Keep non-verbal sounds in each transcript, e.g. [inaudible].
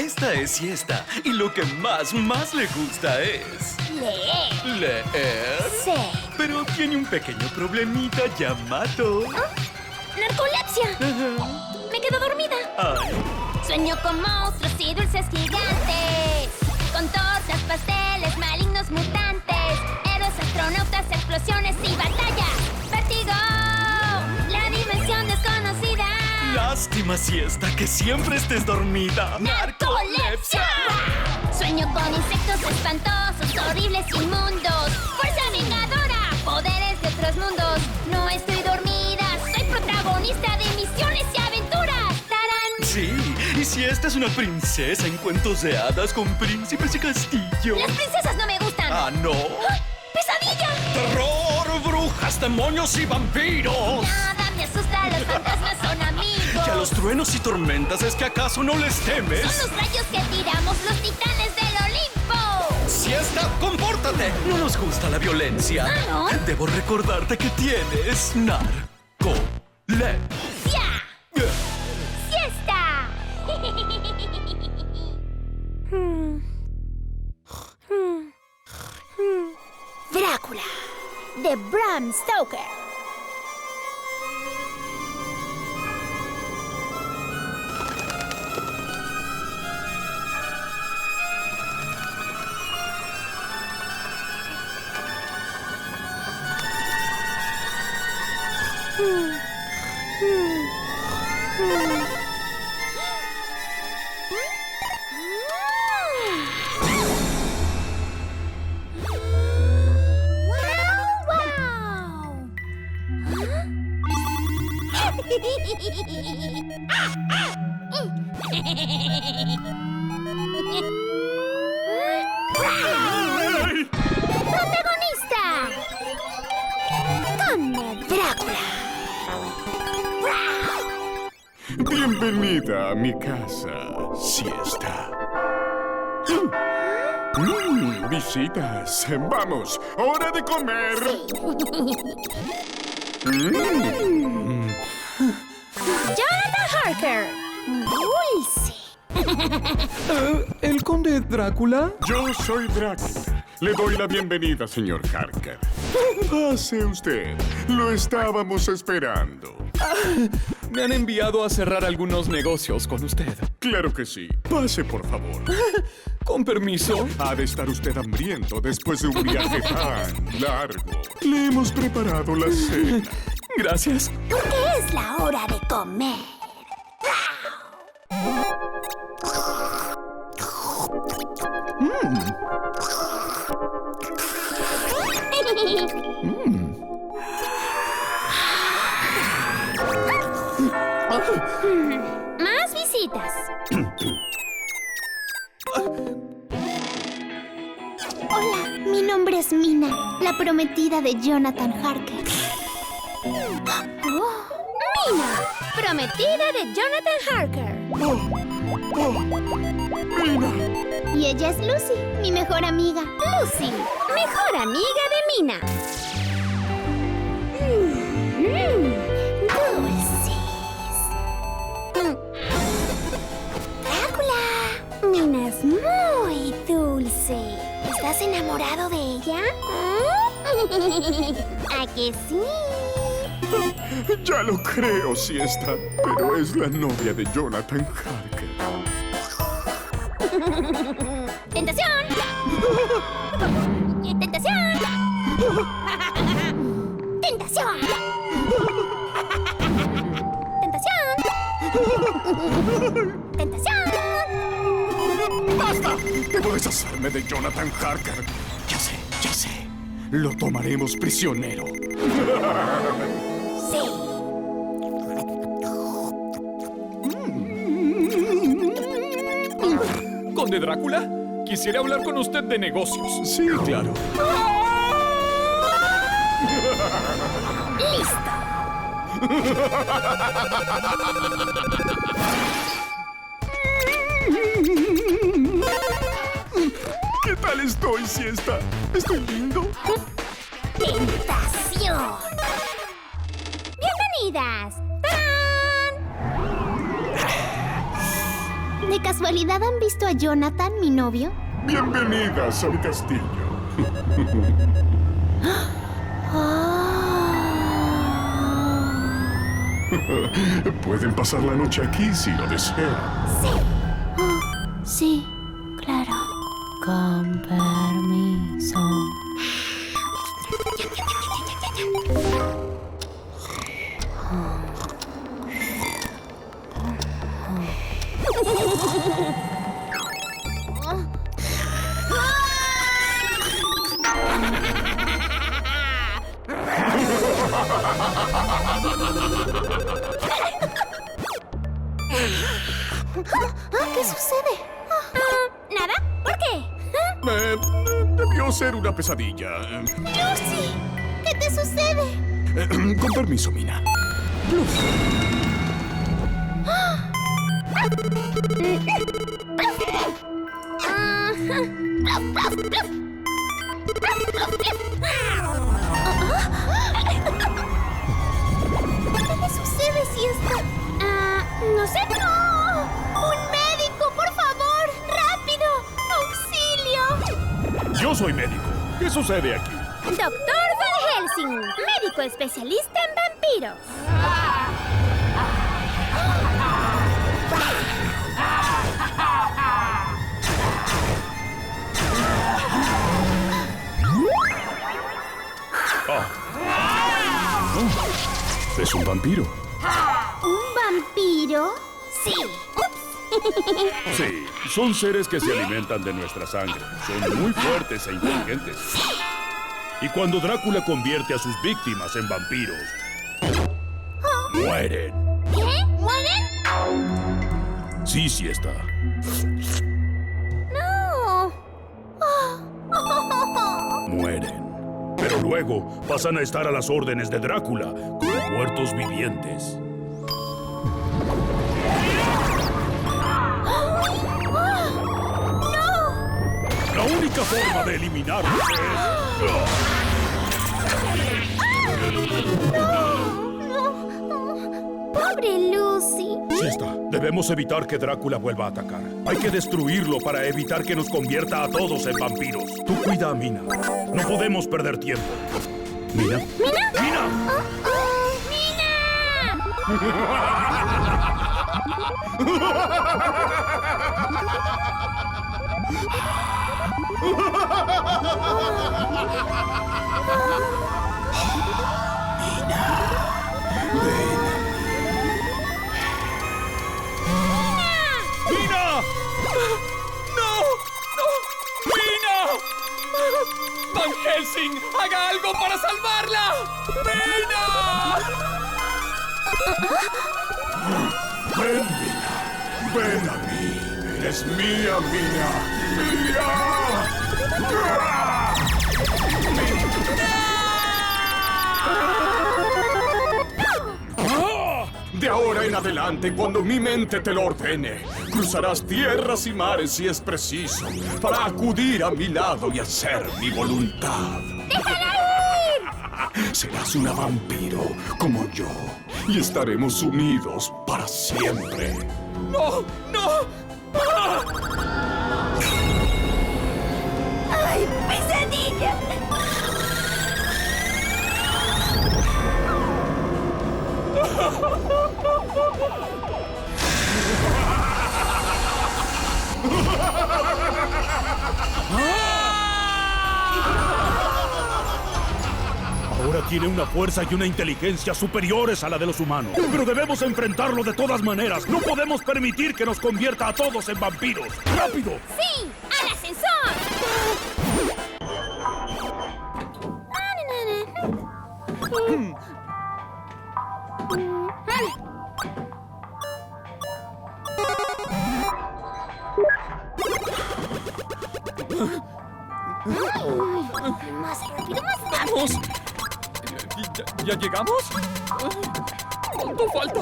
esta es siesta y lo que más, más le gusta es... Leer. Leer. Sí. Pero tiene un pequeño problemita llamado... Narcolepsia. Me quedo dormida. Ay, Sueño con monstruos y dulces gigantes. Con tortas, pasteles, malignos mutantes. Héroes, astronautas, explosiones y batallas. Lástima siesta que siempre estés dormida. ¡Narcolepsia! Sueño con insectos espantosos, horribles, inmundos. ¡Fuerza vengadora! Poderes de otros mundos. No estoy dormida, soy protagonista de misiones y aventuras. ¡Tarán! Sí, y si esta es una princesa en cuentos de hadas con príncipes y castillos. Las princesas no me gustan. Ah, no. ¡Ah! ¡Pesadilla! Terror, brujas, demonios y vampiros. Nada me asusta, los fantasmas son amigos. Y a los truenos y tormentas es que acaso no les temes. Son los rayos que tiramos los titanes del Olimpo. Siesta, compórtate. No nos gusta la violencia. Ah, ¿no? Debo recordarte que tienes narcolepsia. ¡Ya! ¡Siesta! Drácula, de Bram Stoker. Hmm. [laughs] Bienvenida a mi casa, siesta. [gasps] Mm, visitas. Vamos, hora de comer. Mm, Jonathan Harker. Dulce. ¿El conde Drácula? Yo soy Drácula. Le doy la bienvenida, señor Harker. [laughs] Pase usted. Lo estábamos esperando. Me han enviado a cerrar algunos negocios con usted. Claro que sí. Pase, por favor. [laughs] Con permiso. Ha de estar usted hambriento después de un viaje tan largo. Le hemos preparado la cena. [laughs] Gracias. Porque es la hora de comer. [laughs] Más visitas. Hola, mi nombre es Mina, la prometida de Jonathan Harker. Oh, Mina, prometida de Jonathan Harker. Mina, Y ella es Lucy, mi mejor amiga. Lucy, mejor amiga de Mina. ¿Estás enamorado de ella? [laughs] ¿A que sí? [laughs] ya lo creo, siesta. Pero es la novia de Jonathan Harker. [laughs] ¡Tentación! ¡Tentación! ¡Tentación! ¡Tentación! Debo deshacerme de Jonathan Harker. Ya sé, ya sé. Lo tomaremos prisionero. Sí. ¿Conde Drácula? Quisiera hablar con usted de negocios. Sí, claro. ¡Listo! Estoy, siesta? ¿Estoy lindo? ¡Tentación! ¡Bienvenidas! ¡Tarán! ¿De casualidad han visto a Jonathan, mi novio? Bienvenidas a mi castillo. [gasps] Pueden pasar la noche aquí si lo desean. Sí, claro. Con permiso. ¿Qué sucede? ¿Nada? ¿Por qué? Eh, debió ser una pesadilla. Lucy, ¿qué te sucede? Eh, con permiso, Mina. [laughs] ¿Qué le sucede si está...? Ah, no sé. ¡No! Sucede aquí? Doctor Van Helsing, médico especialista en vampiros. Es un vampiro. ¿Un vampiro? Sí. Sí, son seres que se alimentan de nuestra sangre. Son muy fuertes e inteligentes. Y cuando Drácula convierte a sus víctimas en vampiros, mueren. ¿Qué? ¿Mueren? Sí, sí está. No. Mueren. Pero luego pasan a estar a las órdenes de Drácula como muertos vivientes. La única forma de eliminarlos es... Pobre Lucy. Sí está. Debemos evitar que Drácula vuelva a atacar. Hay que destruirlo para evitar que nos convierta a todos en vampiros. Tú cuida a Mina. No podemos perder tiempo. ¿Mina? ¿Mina? ¡Mina! Oh, ¡Mina! ¡Mina! [laughs] ¡Haga algo para salvarla! ¡Mina! Ven, Mina. Ven a mí. Eres mía, Mina. ¡Mía! De ahora en adelante, cuando mi mente te lo ordene, cruzarás tierras y mares si es preciso, para acudir a mi lado y hacer mi voluntad. [laughs] Serás una vampiro como yo y estaremos unidos para siempre. ¡No! ¡No! ¡Ah! ¡Ay, pesadilla! [laughs] Ahora tiene una fuerza y una inteligencia superiores a la de los humanos. Pero debemos enfrentarlo de todas maneras. No podemos permitir que nos convierta a todos en vampiros. ¡Rápido! ¡Sí! ¡Al ascensor! Más rápido, más rápido. ¡Vamos! ¿Ya, ya llegamos? ¿Cuánto falta?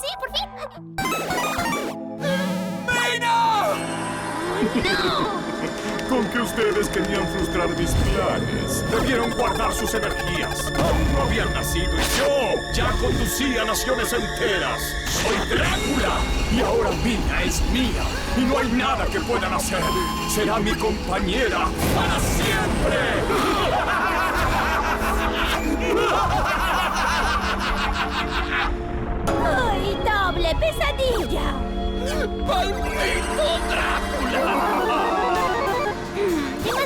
sí, por fin. ¡Mina! ¡No! Con que ustedes querían frustrar mis planes. Debieron guardar sus energías. Aún no habían nacido y yo ya conducía naciones enteras. Soy Drácula y ahora Mina es mía y no hay nada que puedan hacer. Será mi compañera para siempre. ¡Ay, doble pesadilla! ¡Maldito Drácula!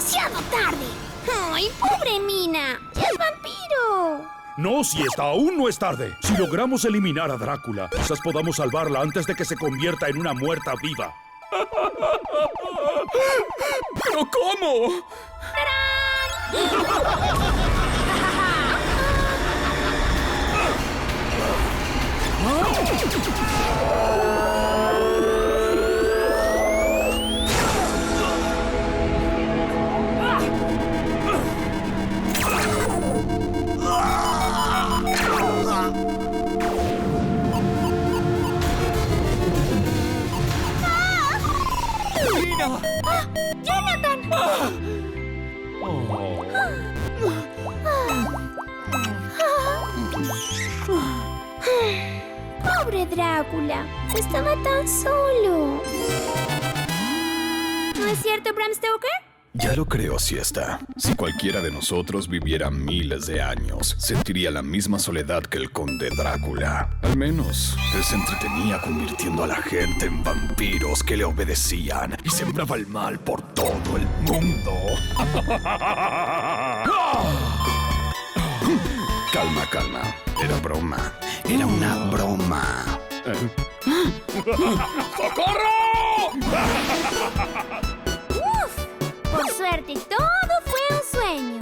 Demasiado tarde. ¡Ay, pobre Mina! ¡Ya es vampiro! No, si está aún no es tarde. Si logramos eliminar a Drácula, quizás podamos salvarla antes de que se convierta en una muerta viva. [laughs] ¿Pero cómo? ¡Mina! ¡Jonathan! Pobre Drácula. Estaba tan solo. ¿No es cierto, Bram Stoker? Ya lo creo, siesta. Si cualquiera de nosotros viviera miles de años, sentiría la misma soledad que el conde Drácula. Al menos, él se entretenía convirtiendo a la gente en vampiros que le obedecían y sembraba el mal por todo el mundo. [laughs] calma, calma. Era broma. Era una broma. [laughs] ¡Uf! [laughs] Por suerte, todo fue un sueño.